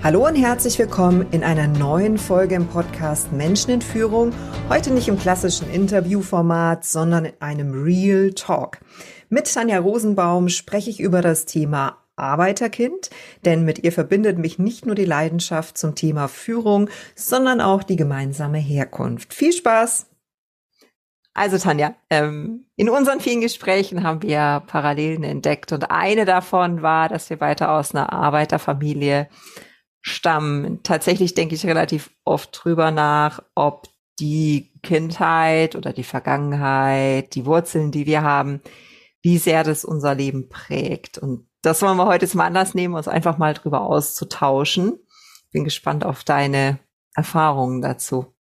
Hallo und herzlich willkommen in einer neuen Folge im Podcast Menschen in Führung. Heute nicht im klassischen Interviewformat, sondern in einem Real Talk. Mit Tanja Rosenbaum spreche ich über das Thema Arbeiterkind, denn mit ihr verbindet mich nicht nur die Leidenschaft zum Thema Führung, sondern auch die gemeinsame Herkunft. Viel Spaß! Also Tanja, ähm, in unseren vielen Gesprächen haben wir Parallelen entdeckt und eine davon war, dass wir beide aus einer Arbeiterfamilie stammen. Tatsächlich denke ich relativ oft drüber nach, ob die Kindheit oder die Vergangenheit, die Wurzeln, die wir haben, wie sehr das unser Leben prägt. Und das wollen wir heute zum Anlass nehmen, uns einfach mal drüber auszutauschen. Bin gespannt auf deine Erfahrungen dazu.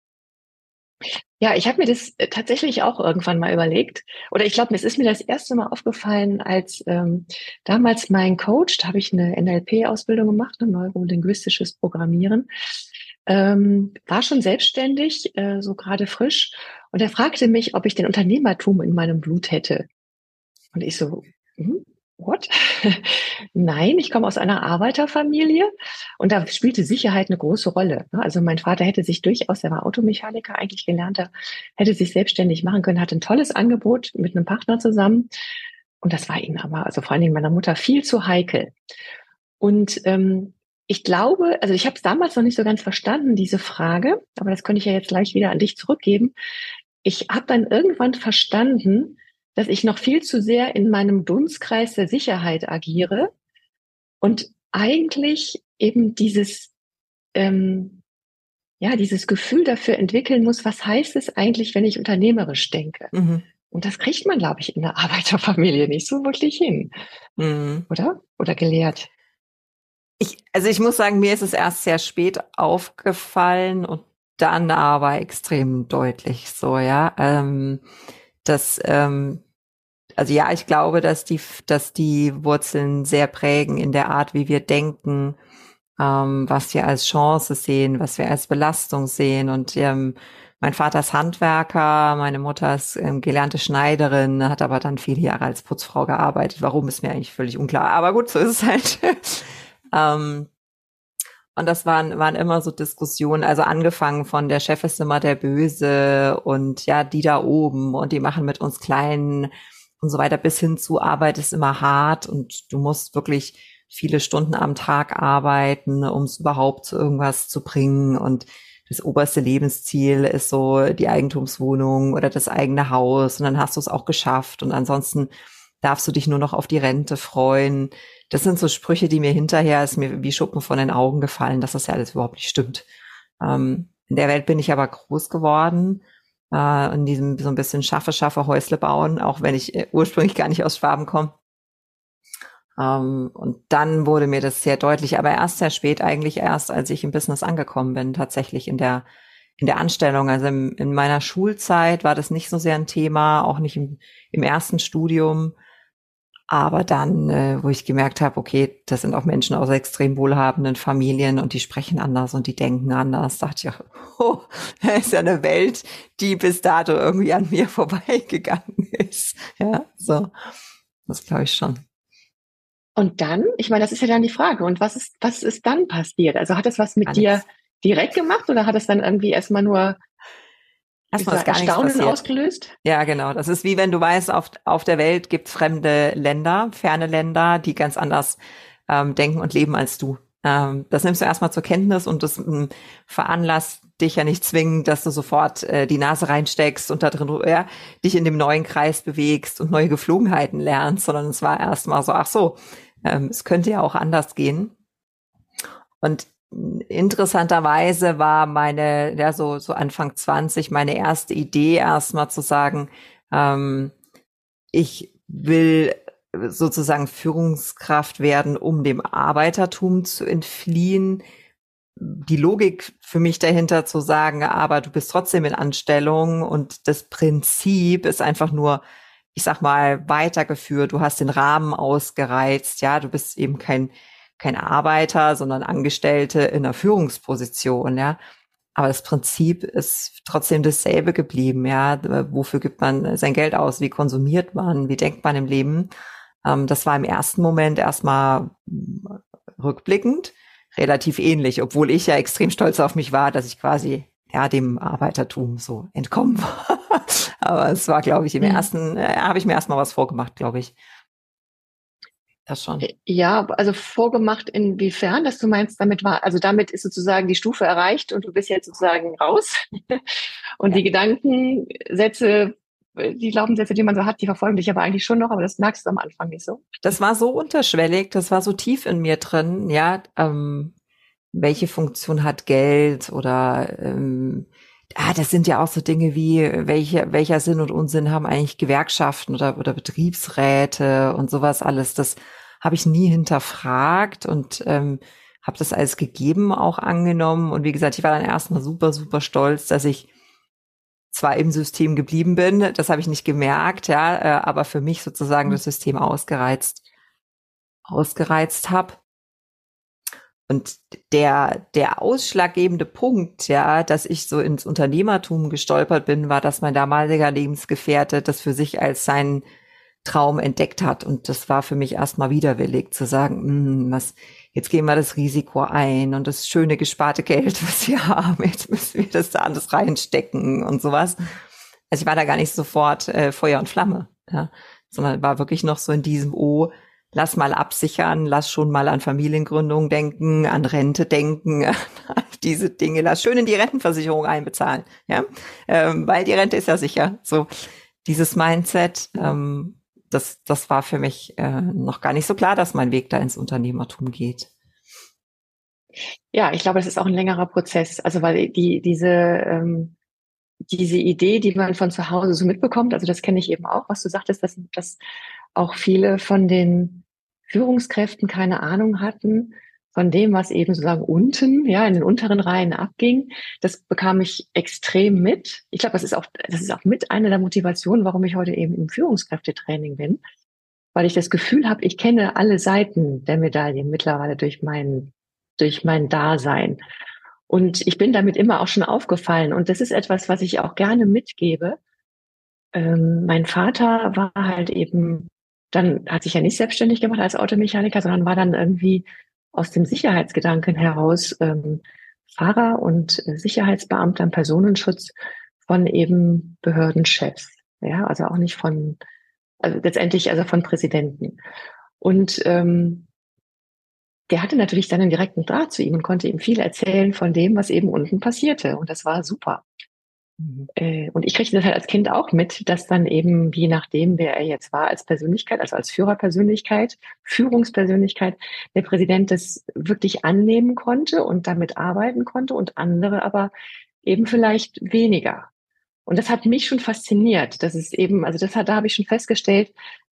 Ja, ich habe mir das äh, tatsächlich auch irgendwann mal überlegt. Oder ich glaube, es ist mir das erste Mal aufgefallen, als ähm, damals mein Coach, da habe ich eine NLP-Ausbildung gemacht, ein neurolinguistisches Programmieren, ähm, war schon selbstständig, äh, so gerade frisch. Und er fragte mich, ob ich den Unternehmertum in meinem Blut hätte. Und ich so, hm, what? Nein, ich komme aus einer Arbeiterfamilie und da spielte Sicherheit eine große Rolle. Ne? Also mein Vater hätte sich durchaus, er war Automechaniker eigentlich gelernter, hätte sich selbstständig machen können, hatte ein tolles Angebot mit einem Partner zusammen. Und das war ihm aber, also vor allen Dingen meiner Mutter, viel zu heikel. Und ähm, ich glaube, also ich habe es damals noch nicht so ganz verstanden, diese Frage, aber das könnte ich ja jetzt gleich wieder an dich zurückgeben. Ich habe dann irgendwann verstanden, dass ich noch viel zu sehr in meinem Dunstkreis der Sicherheit agiere und eigentlich eben dieses, ähm, ja, dieses Gefühl dafür entwickeln muss, was heißt es eigentlich, wenn ich unternehmerisch denke? Mhm. Und das kriegt man, glaube ich, in der Arbeiterfamilie nicht so wirklich hin. Mhm. Oder? Oder gelehrt. Ich, also ich muss sagen, mir ist es erst sehr spät aufgefallen und dann aber extrem deutlich so, ja. Ähm, dass ähm, also ja, ich glaube, dass die, dass die Wurzeln sehr prägen in der Art, wie wir denken, ähm, was wir als Chance sehen, was wir als Belastung sehen. Und ähm, mein Vater ist Handwerker, meine Mutter ist ähm, gelernte Schneiderin, hat aber dann viele Jahre als Putzfrau gearbeitet. Warum ist mir eigentlich völlig unklar. Aber gut, so ist es halt. ähm, und das waren, waren immer so Diskussionen, also angefangen von der Chef ist immer der Böse und ja, die da oben und die machen mit uns kleinen und so weiter bis hin zu Arbeit ist immer hart und du musst wirklich viele Stunden am Tag arbeiten, um es überhaupt zu irgendwas zu bringen. Und das oberste Lebensziel ist so die Eigentumswohnung oder das eigene Haus und dann hast du es auch geschafft. Und ansonsten darfst du dich nur noch auf die Rente freuen. Das sind so Sprüche, die mir hinterher ist mir wie Schuppen von den Augen gefallen, dass das ja alles überhaupt nicht stimmt. Ähm, in der Welt bin ich aber groß geworden äh, in diesem so ein bisschen schaffe, schaffe Häusle bauen, auch wenn ich äh, ursprünglich gar nicht aus Schwaben komme. Ähm, und dann wurde mir das sehr deutlich, aber erst sehr spät, eigentlich erst, als ich im Business angekommen bin, tatsächlich in der in der Anstellung. Also im, in meiner Schulzeit war das nicht so sehr ein Thema, auch nicht im, im ersten Studium. Aber dann, äh, wo ich gemerkt habe, okay, das sind auch Menschen aus extrem wohlhabenden Familien und die sprechen anders und die denken anders, dachte ich, oh, das ist ja eine Welt, die bis dato irgendwie an mir vorbeigegangen ist. Ja, so. Das glaube ich schon. Und dann, ich meine, das ist ja dann die Frage. Und was ist, was ist dann passiert? Also hat es was mit Alex. dir direkt gemacht oder hat es dann irgendwie erstmal nur Erstmal ist gar Erstaunen nichts ausgelöst? Ja, genau. Das ist wie wenn du weißt, auf, auf der Welt gibt fremde Länder, ferne Länder, die ganz anders ähm, denken und leben als du. Ähm, das nimmst du erstmal zur Kenntnis und das ähm, veranlasst dich ja nicht zwingend, dass du sofort äh, die Nase reinsteckst und da drin ja, dich in dem neuen Kreis bewegst und neue Geflogenheiten lernst, sondern es war erstmal so, ach so, ähm, es könnte ja auch anders gehen. Und interessanterweise war meine, ja, so, so Anfang 20, meine erste Idee erstmal zu sagen, ähm, ich will sozusagen Führungskraft werden, um dem Arbeitertum zu entfliehen. die Logik für mich dahinter zu sagen, aber du bist trotzdem in Anstellung und das Prinzip ist einfach nur, ich sag mal, weitergeführt. Du hast den Rahmen ausgereizt. Ja, du bist eben kein, kein Arbeiter, sondern Angestellte in einer Führungsposition. Ja, aber das Prinzip ist trotzdem dasselbe geblieben. Ja, wofür gibt man sein Geld aus? Wie konsumiert man? Wie denkt man im Leben? Ähm, das war im ersten Moment erstmal rückblickend relativ ähnlich, obwohl ich ja extrem stolz auf mich war, dass ich quasi ja dem Arbeitertum so entkommen war. Aber es war, glaube ich, im mhm. ersten, äh, habe ich mir erstmal was vorgemacht, glaube ich. Das schon. Äh, ja, also vorgemacht inwiefern, dass du meinst, damit war, also damit ist sozusagen die Stufe erreicht und du bist jetzt sozusagen raus. und ja. die Gedankensätze die Glaubenssätze, die man so hat, die verfolgen dich aber eigentlich schon noch, aber das merkst du am Anfang nicht so. Das war so unterschwellig, das war so tief in mir drin, ja. Ähm, welche Funktion hat Geld oder ähm, ah, das sind ja auch so Dinge wie, welche, welcher Sinn und Unsinn haben eigentlich Gewerkschaften oder, oder Betriebsräte und sowas alles. Das habe ich nie hinterfragt und ähm, habe das alles gegeben auch angenommen. Und wie gesagt, ich war dann erstmal super, super stolz, dass ich zwar im System geblieben bin, das habe ich nicht gemerkt, ja, äh, aber für mich sozusagen das System ausgereizt, ausgereizt habe. Und der, der ausschlaggebende Punkt, ja, dass ich so ins Unternehmertum gestolpert bin, war, dass mein damaliger Lebensgefährte das für sich als seinen Traum entdeckt hat. Und das war für mich erstmal widerwillig zu sagen, hm, was, jetzt gehen wir das Risiko ein und das schöne gesparte Geld, was wir haben, jetzt müssen wir das da alles reinstecken und sowas. Also ich war da gar nicht sofort äh, Feuer und Flamme, ja, sondern war wirklich noch so in diesem, oh, lass mal absichern, lass schon mal an Familiengründung denken, an Rente denken, an diese Dinge, lass schön in die Rentenversicherung einbezahlen, ja, ähm, weil die Rente ist ja sicher. So dieses Mindset, ähm, das, das war für mich äh, noch gar nicht so klar, dass mein Weg da ins Unternehmertum geht. Ja, ich glaube, das ist auch ein längerer Prozess. Also weil die, diese, ähm, diese Idee, die man von zu Hause so mitbekommt, also das kenne ich eben auch, was du sagtest, dass, dass auch viele von den Führungskräften keine Ahnung hatten, von dem, was eben sozusagen unten, ja, in den unteren Reihen abging. Das bekam ich extrem mit. Ich glaube, das ist auch, das ist auch mit einer der Motivationen, warum ich heute eben im Führungskräftetraining bin, weil ich das Gefühl habe, ich kenne alle Seiten der Medaille mittlerweile durch mein, durch mein Dasein. Und ich bin damit immer auch schon aufgefallen. Und das ist etwas, was ich auch gerne mitgebe. Ähm, mein Vater war halt eben, dann hat sich ja nicht selbstständig gemacht als Automechaniker, sondern war dann irgendwie aus dem Sicherheitsgedanken heraus ähm, Fahrer und äh, Sicherheitsbeamter im Personenschutz von eben Behördenchefs. Ja, also auch nicht von, also letztendlich also von Präsidenten. Und ähm, der hatte natürlich dann einen direkten Draht zu ihm und konnte ihm viel erzählen von dem, was eben unten passierte. Und das war super. Mhm. Äh, und ich kriegte das halt als Kind auch mit, dass dann eben, je nachdem, wer er jetzt war als Persönlichkeit, also als Führerpersönlichkeit, Führungspersönlichkeit, der Präsident das wirklich annehmen konnte und damit arbeiten konnte und andere aber eben vielleicht weniger. Und das hat mich schon fasziniert. Das ist eben, also das hat, da habe ich schon festgestellt,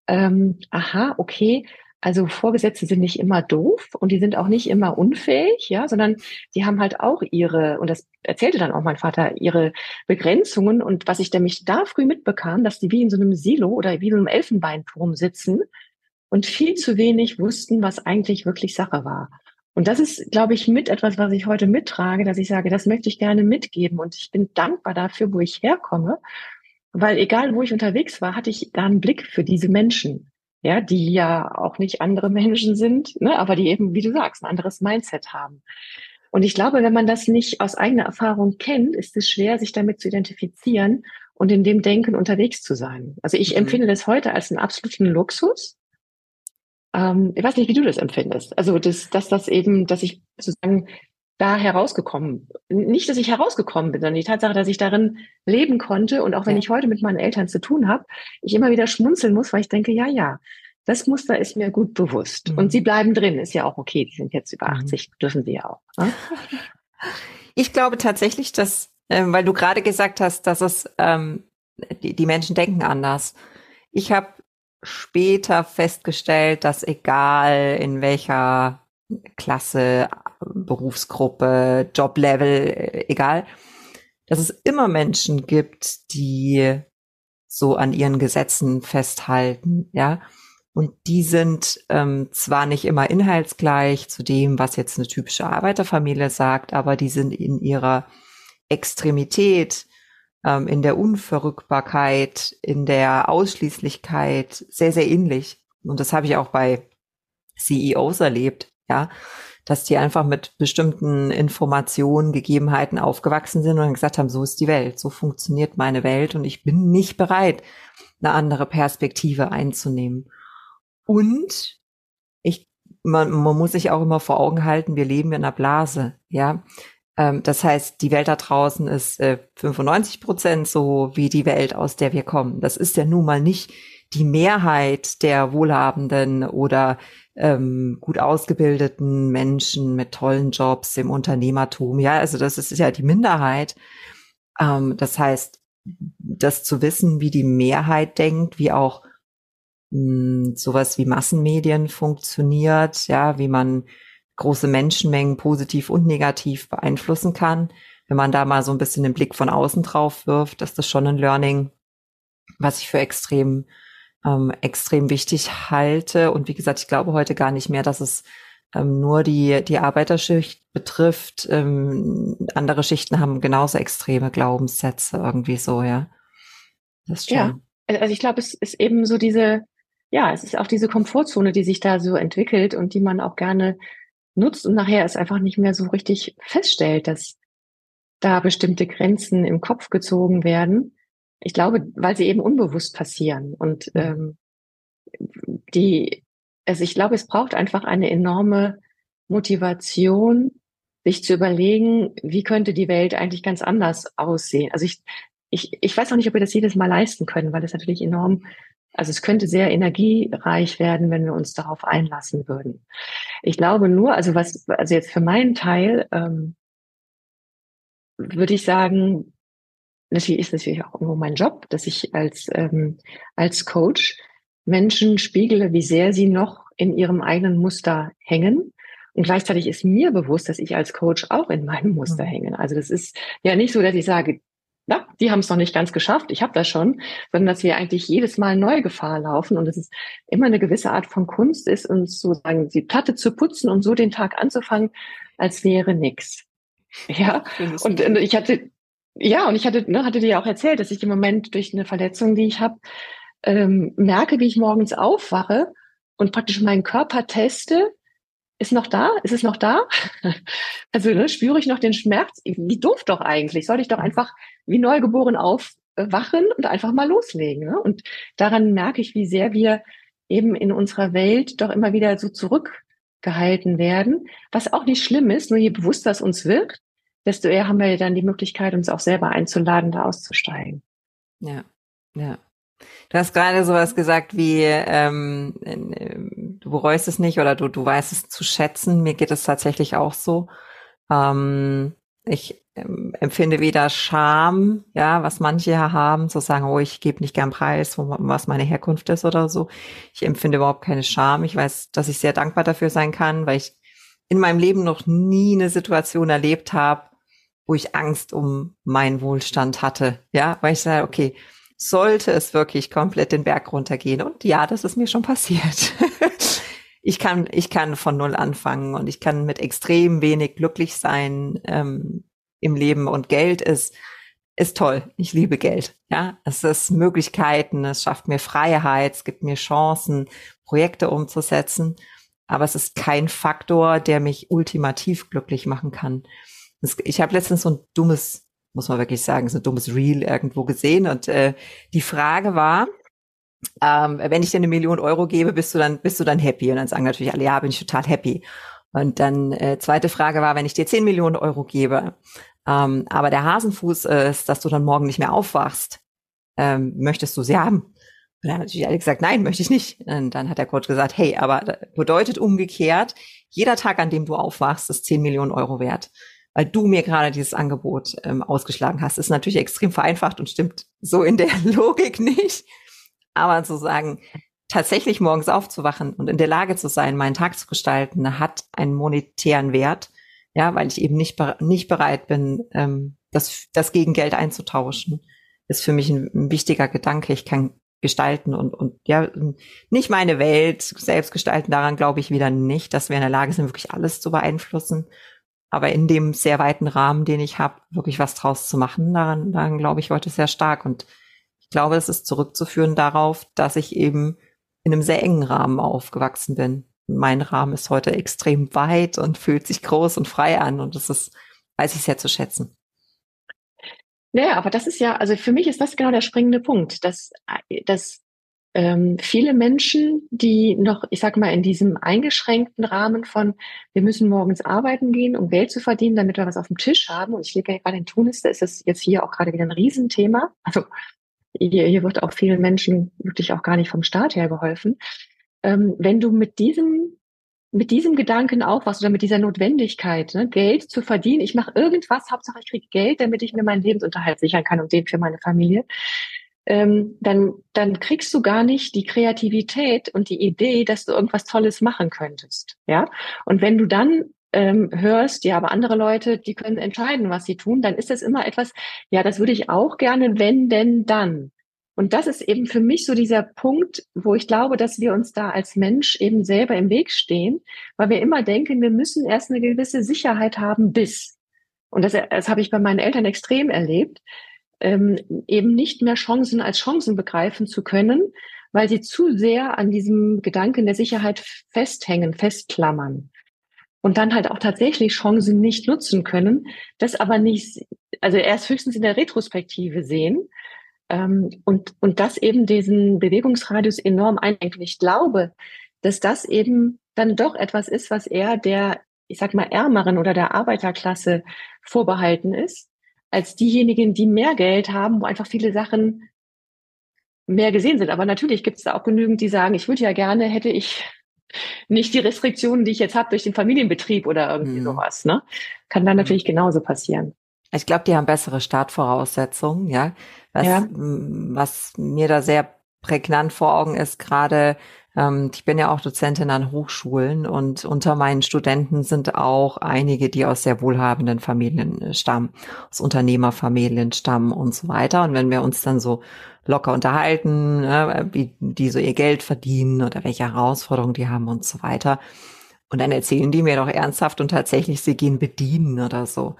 ähm, aha, okay, also Vorgesetzte sind nicht immer doof und die sind auch nicht immer unfähig, ja, sondern die haben halt auch ihre, und das erzählte dann auch mein Vater, ihre Begrenzungen. Und was ich nämlich da früh mitbekam, dass die wie in so einem Silo oder wie in einem Elfenbeinturm sitzen und viel zu wenig wussten, was eigentlich wirklich Sache war. Und das ist, glaube ich, mit etwas, was ich heute mittrage, dass ich sage, das möchte ich gerne mitgeben. Und ich bin dankbar dafür, wo ich herkomme, weil egal, wo ich unterwegs war, hatte ich da einen Blick für diese Menschen ja, die ja auch nicht andere Menschen sind, ne, aber die eben, wie du sagst, ein anderes Mindset haben. Und ich glaube, wenn man das nicht aus eigener Erfahrung kennt, ist es schwer, sich damit zu identifizieren und in dem Denken unterwegs zu sein. Also ich mhm. empfinde das heute als einen absoluten Luxus. Ähm, ich weiß nicht, wie du das empfindest. Also, dass, dass das eben, dass ich sozusagen da herausgekommen. Nicht, dass ich herausgekommen bin, sondern die Tatsache, dass ich darin leben konnte und auch wenn ja. ich heute mit meinen Eltern zu tun habe, ich immer wieder schmunzeln muss, weil ich denke, ja, ja, das Muster ist mir gut bewusst. Mhm. Und sie bleiben drin, ist ja auch okay. Die sind jetzt über 80, mhm. dürfen sie ja auch. Ne? Ich glaube tatsächlich, dass, äh, weil du gerade gesagt hast, dass es ähm, die, die Menschen denken anders. Ich habe später festgestellt, dass egal in welcher Klasse, Berufsgruppe, Joblevel, äh, egal, dass es immer Menschen gibt, die so an ihren Gesetzen festhalten, ja. Und die sind ähm, zwar nicht immer inhaltsgleich zu dem, was jetzt eine typische Arbeiterfamilie sagt, aber die sind in ihrer Extremität, ähm, in der Unverrückbarkeit, in der Ausschließlichkeit sehr, sehr ähnlich. Und das habe ich auch bei CEOs erlebt, ja, dass die einfach mit bestimmten Informationen, Gegebenheiten aufgewachsen sind und gesagt haben, so ist die Welt, so funktioniert meine Welt und ich bin nicht bereit, eine andere Perspektive einzunehmen. Und ich, man, man muss sich auch immer vor Augen halten, wir leben in einer Blase, ja. Ähm, das heißt, die Welt da draußen ist äh, 95 Prozent so wie die Welt, aus der wir kommen. Das ist ja nun mal nicht die Mehrheit der Wohlhabenden oder ähm, gut ausgebildeten Menschen mit tollen Jobs im Unternehmertum. Ja, also das ist ja die Minderheit. Ähm, das heißt, das zu wissen, wie die Mehrheit denkt, wie auch mh, hm, sowas wie Massenmedien funktioniert, ja, wie man große Menschenmengen positiv und negativ beeinflussen kann. Wenn man da mal so ein bisschen den Blick von außen drauf wirft, ist das schon ein Learning, was ich für extrem ähm, extrem wichtig halte. Und wie gesagt, ich glaube heute gar nicht mehr, dass es ähm, nur die, die Arbeiterschicht betrifft. Ähm, andere Schichten haben genauso extreme Glaubenssätze irgendwie so, ja. Das schon. Ja, also ich glaube, es ist eben so diese, ja, es ist auch diese Komfortzone, die sich da so entwickelt und die man auch gerne nutzt und nachher es einfach nicht mehr so richtig feststellt, dass da bestimmte Grenzen im Kopf gezogen werden ich glaube, weil sie eben unbewusst passieren. Und ähm, die, also ich glaube, es braucht einfach eine enorme Motivation, sich zu überlegen, wie könnte die Welt eigentlich ganz anders aussehen. Also ich, ich, ich weiß auch nicht, ob wir das jedes Mal leisten können, weil es natürlich enorm, also es könnte sehr energiereich werden, wenn wir uns darauf einlassen würden. Ich glaube nur, also was, also jetzt für meinen Teil, ähm, würde ich sagen, natürlich ist natürlich auch irgendwo mein Job, dass ich als, ähm, als Coach Menschen spiegele, wie sehr sie noch in ihrem eigenen Muster hängen. Und gleichzeitig ist mir bewusst, dass ich als Coach auch in meinem Muster mhm. hänge. Also das ist ja nicht so, dass ich sage, na, die haben es noch nicht ganz geschafft, ich habe das schon, sondern dass wir eigentlich jedes Mal neue Gefahr laufen und dass es immer eine gewisse Art von Kunst ist, uns sozusagen die Platte zu putzen und so den Tag anzufangen, als wäre nix. Ja, und ich hatte ja, und ich hatte, ne, hatte dir ja auch erzählt, dass ich im Moment durch eine Verletzung, die ich habe, ähm, merke, wie ich morgens aufwache und praktisch meinen Körper teste. Ist noch da? Ist es noch da? also ne, spüre ich noch den Schmerz? Wie doof doch eigentlich. Soll ich doch einfach wie neugeboren aufwachen und einfach mal loslegen. Ne? Und daran merke ich, wie sehr wir eben in unserer Welt doch immer wieder so zurückgehalten werden, was auch nicht schlimm ist, nur je bewusster es uns wird, desto eher haben wir dann die Möglichkeit, uns auch selber einzuladen, da auszusteigen. Ja, ja. Du hast gerade sowas gesagt wie, ähm, ähm, du bereust es nicht oder du, du weißt es zu schätzen. Mir geht es tatsächlich auch so. Ähm, ich ähm, empfinde weder Scham, ja, was manche haben, zu sagen, oh, ich gebe nicht gern preis, wo, was meine Herkunft ist oder so. Ich empfinde überhaupt keine Scham. Ich weiß, dass ich sehr dankbar dafür sein kann, weil ich in meinem Leben noch nie eine Situation erlebt habe, wo ich Angst um meinen Wohlstand hatte. Ja, weil ich sage, okay, sollte es wirklich komplett den Berg runtergehen. Und ja, das ist mir schon passiert. ich kann, ich kann von null anfangen und ich kann mit extrem wenig glücklich sein ähm, im Leben. Und Geld ist, ist toll. Ich liebe Geld. Ja, es ist Möglichkeiten, es schafft mir Freiheit, es gibt mir Chancen, Projekte umzusetzen. Aber es ist kein Faktor, der mich ultimativ glücklich machen kann. Ich habe letztens so ein dummes, muss man wirklich sagen, so ein dummes Reel irgendwo gesehen und äh, die Frage war, ähm, wenn ich dir eine Million Euro gebe, bist du dann bist du dann happy? Und dann sagen natürlich alle, ja, bin ich total happy. Und dann äh, zweite Frage war, wenn ich dir 10 Millionen Euro gebe, ähm, aber der Hasenfuß ist, dass du dann morgen nicht mehr aufwachst, ähm, möchtest du sie haben? Und dann haben natürlich alle gesagt, nein, möchte ich nicht. Und dann hat der Coach gesagt, hey, aber bedeutet umgekehrt, jeder Tag, an dem du aufwachst, ist 10 Millionen Euro wert weil du mir gerade dieses Angebot ähm, ausgeschlagen hast. Ist natürlich extrem vereinfacht und stimmt so in der Logik nicht. Aber zu sagen, tatsächlich morgens aufzuwachen und in der Lage zu sein, meinen Tag zu gestalten, hat einen monetären Wert, ja, weil ich eben nicht, nicht bereit bin, ähm, das, das gegen Geld einzutauschen, ist für mich ein, ein wichtiger Gedanke. Ich kann gestalten und, und ja, nicht meine Welt selbst gestalten, daran glaube ich wieder nicht, dass wir in der Lage sind, wirklich alles zu beeinflussen. Aber in dem sehr weiten Rahmen, den ich habe, wirklich was draus zu machen, daran, daran glaube ich heute sehr stark. Und ich glaube, es ist zurückzuführen darauf, dass ich eben in einem sehr engen Rahmen aufgewachsen bin. Mein Rahmen ist heute extrem weit und fühlt sich groß und frei an. Und das ist, weiß ich sehr zu schätzen. Ja, aber das ist ja, also für mich ist das genau der springende Punkt, dass, dass ähm, viele Menschen, die noch, ich sag mal, in diesem eingeschränkten Rahmen von, wir müssen morgens arbeiten gehen, um Geld zu verdienen, damit wir was auf dem Tisch haben. Und ich lebe ja gerade in Tunis, da ist es jetzt hier auch gerade wieder ein Riesenthema. Also hier, hier wird auch vielen Menschen wirklich auch gar nicht vom Staat her geholfen. Ähm, wenn du mit diesem mit diesem Gedanken aufwachst oder mit dieser Notwendigkeit, ne, Geld zu verdienen. Ich mache irgendwas, Hauptsache ich kriege Geld, damit ich mir meinen Lebensunterhalt sichern kann und den für meine Familie. Ähm, dann, dann kriegst du gar nicht die Kreativität und die Idee, dass du irgendwas Tolles machen könntest. Ja. Und wenn du dann ähm, hörst, ja, aber andere Leute, die können entscheiden, was sie tun, dann ist das immer etwas, ja, das würde ich auch gerne, wenn denn dann. Und das ist eben für mich so dieser Punkt, wo ich glaube, dass wir uns da als Mensch eben selber im Weg stehen, weil wir immer denken, wir müssen erst eine gewisse Sicherheit haben bis. Und das, das habe ich bei meinen Eltern extrem erlebt, ähm, eben nicht mehr Chancen als Chancen begreifen zu können, weil sie zu sehr an diesem Gedanken der Sicherheit festhängen, festklammern. Und dann halt auch tatsächlich Chancen nicht nutzen können, das aber nicht, also erst höchstens in der Retrospektive sehen ähm, und, und das eben diesen Bewegungsradius enorm einengt. Ich glaube, dass das eben dann doch etwas ist, was eher der, ich sag mal, ärmeren oder der Arbeiterklasse vorbehalten ist, als diejenigen, die mehr Geld haben, wo einfach viele Sachen mehr gesehen sind. Aber natürlich gibt es da auch genügend, die sagen, ich würde ja gerne, hätte ich nicht die Restriktionen, die ich jetzt habe durch den Familienbetrieb oder irgendwie mhm. sowas. Ne? Kann dann natürlich genauso passieren. Ich glaube, die haben bessere Startvoraussetzungen, ja. Was, ja. was mir da sehr prägnant vor Augen ist, gerade ähm, ich bin ja auch Dozentin an Hochschulen und unter meinen Studenten sind auch einige, die aus sehr wohlhabenden Familien äh, stammen, aus Unternehmerfamilien stammen und so weiter. Und wenn wir uns dann so locker unterhalten, ne, wie die so ihr Geld verdienen oder welche Herausforderungen die haben und so weiter. Und dann erzählen die mir doch ernsthaft und tatsächlich, sie gehen bedienen oder so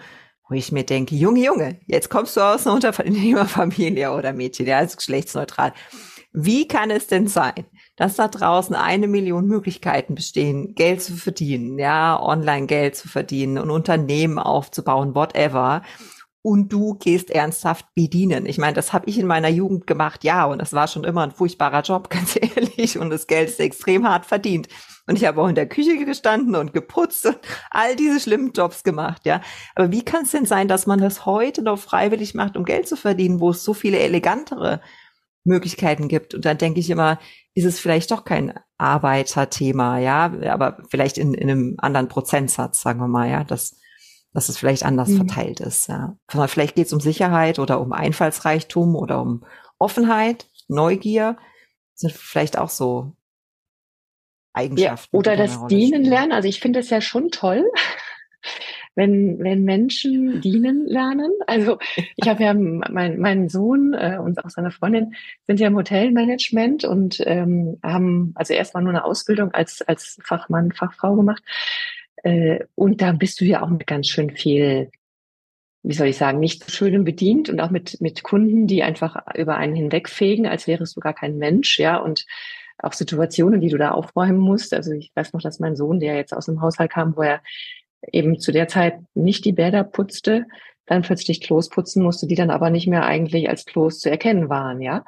wo ich mir denke, Junge, Junge, jetzt kommst du aus einer Unternehmerfamilie oder Mädchen, ja, ist geschlechtsneutral. Wie kann es denn sein, dass da draußen eine Million Möglichkeiten bestehen, Geld zu verdienen, ja, online Geld zu verdienen, und Unternehmen aufzubauen, whatever, und du gehst ernsthaft bedienen. Ich meine, das habe ich in meiner Jugend gemacht, ja, und das war schon immer ein furchtbarer Job, ganz ehrlich, und das Geld ist extrem hart verdient. Und ich habe auch in der Küche gestanden und geputzt und all diese schlimmen Jobs gemacht, ja. Aber wie kann es denn sein, dass man das heute noch freiwillig macht, um Geld zu verdienen, wo es so viele elegantere Möglichkeiten gibt? Und dann denke ich immer, ist es vielleicht doch kein Arbeiterthema, ja, aber vielleicht in, in einem anderen Prozentsatz, sagen wir mal, ja, dass, dass es vielleicht anders mhm. verteilt ist, ja. Vielleicht geht es um Sicherheit oder um Einfallsreichtum oder um Offenheit, Neugier, sind vielleicht auch so Eigenschaften. Ja, oder das Dienen lernen. Also ich finde es ja schon toll, wenn, wenn Menschen dienen lernen. Also ich habe ja mein, mein Sohn äh, und auch seine Freundin sind ja im Hotelmanagement und ähm, haben also erstmal nur eine Ausbildung als, als Fachmann, Fachfrau gemacht. Äh, und da bist du ja auch mit ganz schön viel wie soll ich sagen, nicht so schön bedient und auch mit, mit Kunden, die einfach über einen hinwegfegen, als wärest du gar kein Mensch, ja, und auch Situationen, die du da aufräumen musst. Also ich weiß noch, dass mein Sohn, der jetzt aus dem Haushalt kam, wo er eben zu der Zeit nicht die Bäder putzte, dann plötzlich Klos putzen musste, die dann aber nicht mehr eigentlich als Klos zu erkennen waren, ja.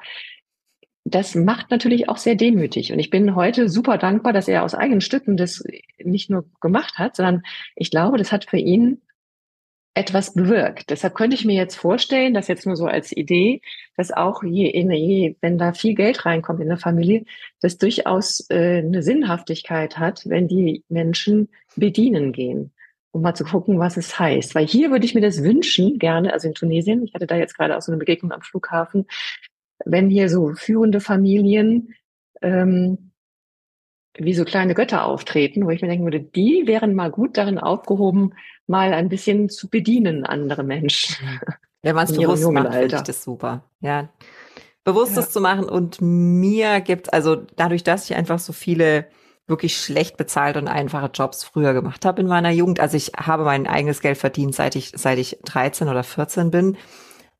Das macht natürlich auch sehr demütig. Und ich bin heute super dankbar, dass er aus eigenen Stücken das nicht nur gemacht hat, sondern ich glaube, das hat für ihn etwas bewirkt. Deshalb könnte ich mir jetzt vorstellen, dass jetzt nur so als Idee, dass auch je, je wenn da viel Geld reinkommt in der Familie, das durchaus äh, eine Sinnhaftigkeit hat, wenn die Menschen bedienen gehen, um mal zu gucken, was es heißt. Weil hier würde ich mir das wünschen, gerne, also in Tunesien, ich hatte da jetzt gerade auch so eine Begegnung am Flughafen, wenn hier so führende Familien ähm, wie so kleine Götter auftreten, wo ich mir denken würde, die wären mal gut darin aufgehoben, mal ein bisschen zu bedienen andere Menschen. Wenn man es bewusst macht, finde ich das super. Ja, Bewusstes ja. zu machen und mir gibt, also dadurch, dass ich einfach so viele wirklich schlecht bezahlte und einfache Jobs früher gemacht habe in meiner Jugend. Also ich habe mein eigenes Geld verdient, seit ich, seit ich 13 oder 14 bin,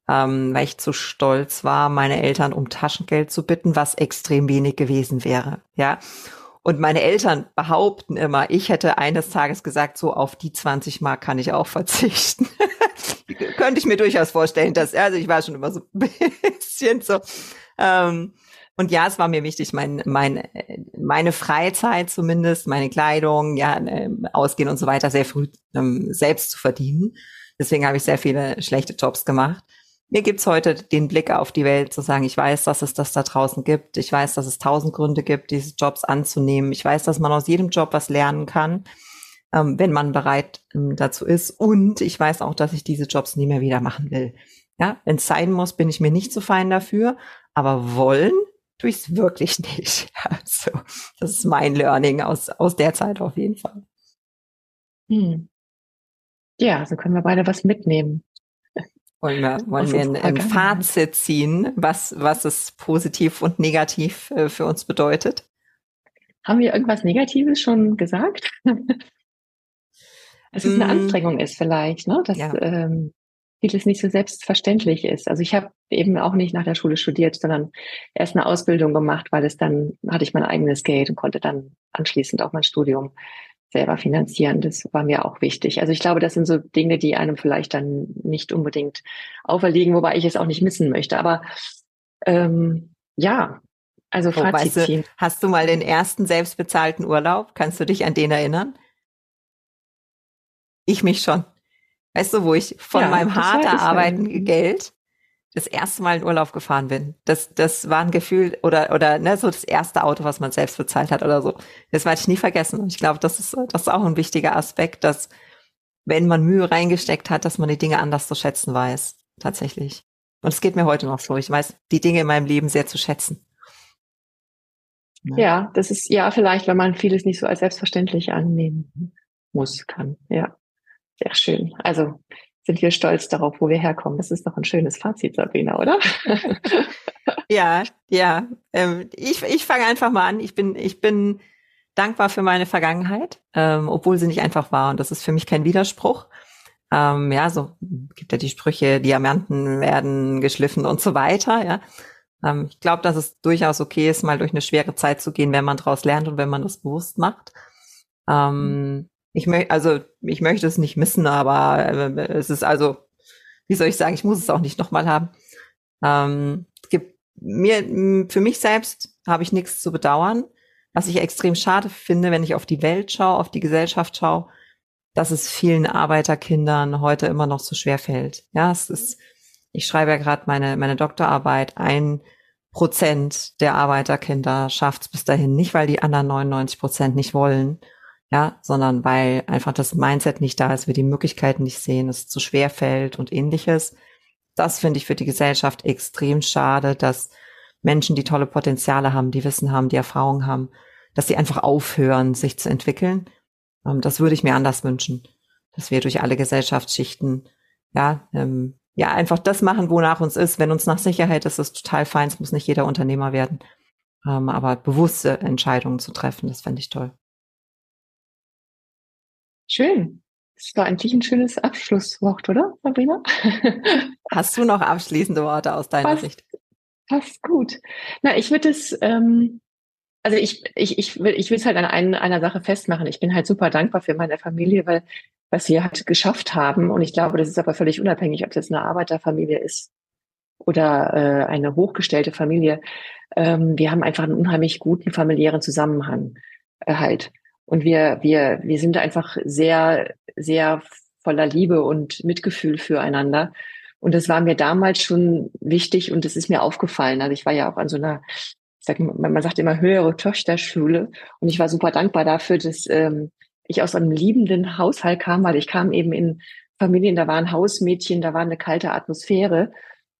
ähm, weil ich zu stolz war, meine Eltern um Taschengeld zu bitten, was extrem wenig gewesen wäre. Ja. Und meine Eltern behaupten immer, ich hätte eines Tages gesagt, so auf die 20 Mark kann ich auch verzichten. Könnte ich mir durchaus vorstellen, dass, also ich war schon immer so ein bisschen so, ähm, und ja, es war mir wichtig, mein, mein, meine Freizeit zumindest, meine Kleidung, ja, ähm, ausgehen und so weiter sehr früh ähm, selbst zu verdienen. Deswegen habe ich sehr viele schlechte Jobs gemacht. Mir gibt's heute den Blick auf die Welt, zu sagen, ich weiß, dass es das da draußen gibt. Ich weiß, dass es tausend Gründe gibt, diese Jobs anzunehmen. Ich weiß, dass man aus jedem Job was lernen kann, ähm, wenn man bereit ähm, dazu ist. Und ich weiß auch, dass ich diese Jobs nie mehr wieder machen will. Ja, wenn es sein muss, bin ich mir nicht so fein dafür. Aber wollen tue ich es wirklich nicht. Also, das ist mein Learning aus, aus der Zeit auf jeden Fall. Hm. Ja, so können wir beide was mitnehmen. Wollen wir, wollen wir ein, ein, Fazit ziehen, was, was es positiv und negativ äh, für uns bedeutet? Haben wir irgendwas Negatives schon gesagt? Dass es eine mm. Anstrengung ist vielleicht, ne? Dass ja. ähm, vieles nicht so selbstverständlich ist. Also ich habe eben auch nicht nach der Schule studiert, sondern erst eine Ausbildung gemacht, weil es dann hatte ich mein eigenes Geld und konnte dann anschließend auch mein Studium selber finanzieren. Das war mir auch wichtig. Also ich glaube, das sind so Dinge, die einem vielleicht dann nicht unbedingt auferlegen, wobei ich es auch nicht missen möchte. Aber ähm, ja, also Fazit weißt. Du, hast du mal den ersten selbstbezahlten Urlaub? Kannst du dich an den erinnern? Ich mich schon. Weißt du, wo ich von ja, meinem hart erarbeiteten Geld das erste Mal in Urlaub gefahren bin. Das, das war ein Gefühl oder, oder, ne, so das erste Auto, was man selbst bezahlt hat oder so. Das werde ich nie vergessen. Und ich glaube, das ist, das ist auch ein wichtiger Aspekt, dass wenn man Mühe reingesteckt hat, dass man die Dinge anders zu schätzen weiß. Tatsächlich. Und es geht mir heute noch so. Ich weiß die Dinge in meinem Leben sehr zu schätzen. Ja, ja das ist ja vielleicht, wenn man vieles nicht so als selbstverständlich annehmen muss, kann. Ja. Sehr schön. Also sind wir stolz darauf, wo wir herkommen. Das ist doch ein schönes Fazit, Sabrina, oder? ja, ja. Ähm, ich ich fange einfach mal an. Ich bin, ich bin dankbar für meine Vergangenheit, ähm, obwohl sie nicht einfach war. Und das ist für mich kein Widerspruch. Ähm, ja, so gibt ja die Sprüche, Diamanten werden geschliffen und so weiter, ja. Ähm, ich glaube, dass es durchaus okay ist, mal durch eine schwere Zeit zu gehen, wenn man daraus lernt und wenn man das bewusst macht. Ähm, ich möchte, also ich möchte es nicht missen, aber äh, es ist also, wie soll ich sagen, ich muss es auch nicht nochmal haben. Ähm, es gibt mir, für mich selbst habe ich nichts zu bedauern. Was ich extrem schade finde, wenn ich auf die Welt schaue, auf die Gesellschaft schaue, dass es vielen Arbeiterkindern heute immer noch so schwer fällt. Ja, es ist, ich schreibe ja gerade meine, meine Doktorarbeit, ein Prozent der Arbeiterkinder schafft es bis dahin nicht, weil die anderen 99 Prozent nicht wollen ja, sondern weil einfach das Mindset nicht da ist, wir die Möglichkeiten nicht sehen, es zu schwer fällt und ähnliches. Das finde ich für die Gesellschaft extrem schade, dass Menschen, die tolle Potenziale haben, die Wissen haben, die Erfahrung haben, dass sie einfach aufhören, sich zu entwickeln. Ähm, das würde ich mir anders wünschen, dass wir durch alle Gesellschaftsschichten, ja, ähm, ja, einfach das machen, wonach uns ist. Wenn uns nach Sicherheit ist, ist total fein. Es muss nicht jeder Unternehmer werden. Ähm, aber bewusste Entscheidungen zu treffen, das fände ich toll. Schön. Das war eigentlich ein schönes Abschlusswort, oder, Sabrina? Hast du noch abschließende Worte aus deiner passt, Sicht? Passt gut. Na, ich würde es, ähm, also ich, ich, ich will ich will es halt an ein, einer Sache festmachen. Ich bin halt super dankbar für meine Familie, weil was wir halt geschafft haben, und ich glaube, das ist aber völlig unabhängig, ob das eine Arbeiterfamilie ist oder äh, eine hochgestellte Familie. Ähm, wir haben einfach einen unheimlich guten familiären Zusammenhang äh, halt. Und wir, wir, wir sind einfach sehr, sehr voller Liebe und Mitgefühl füreinander. Und das war mir damals schon wichtig und es ist mir aufgefallen. Also ich war ja auch an so einer, sag, man sagt immer höhere Töchterschule und ich war super dankbar dafür, dass ähm, ich aus einem liebenden Haushalt kam, weil ich kam eben in Familien, da waren Hausmädchen, da war eine kalte Atmosphäre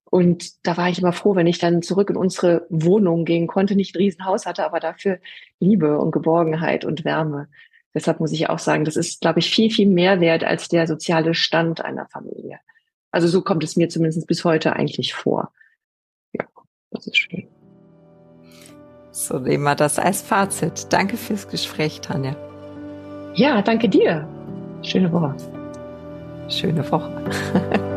Und da war ich immer froh, wenn ich dann zurück in unsere Wohnung gehen konnte, nicht ein Riesenhaus hatte, aber dafür Liebe und Geborgenheit und Wärme. Deshalb muss ich auch sagen, das ist, glaube ich, viel, viel mehr wert als der soziale Stand einer Familie. Also so kommt es mir zumindest bis heute eigentlich vor. Ja, das ist schön. So nehmen wir das als Fazit. Danke fürs Gespräch, Tanja. Ja, danke dir. Schöne Woche. Schöne Woche.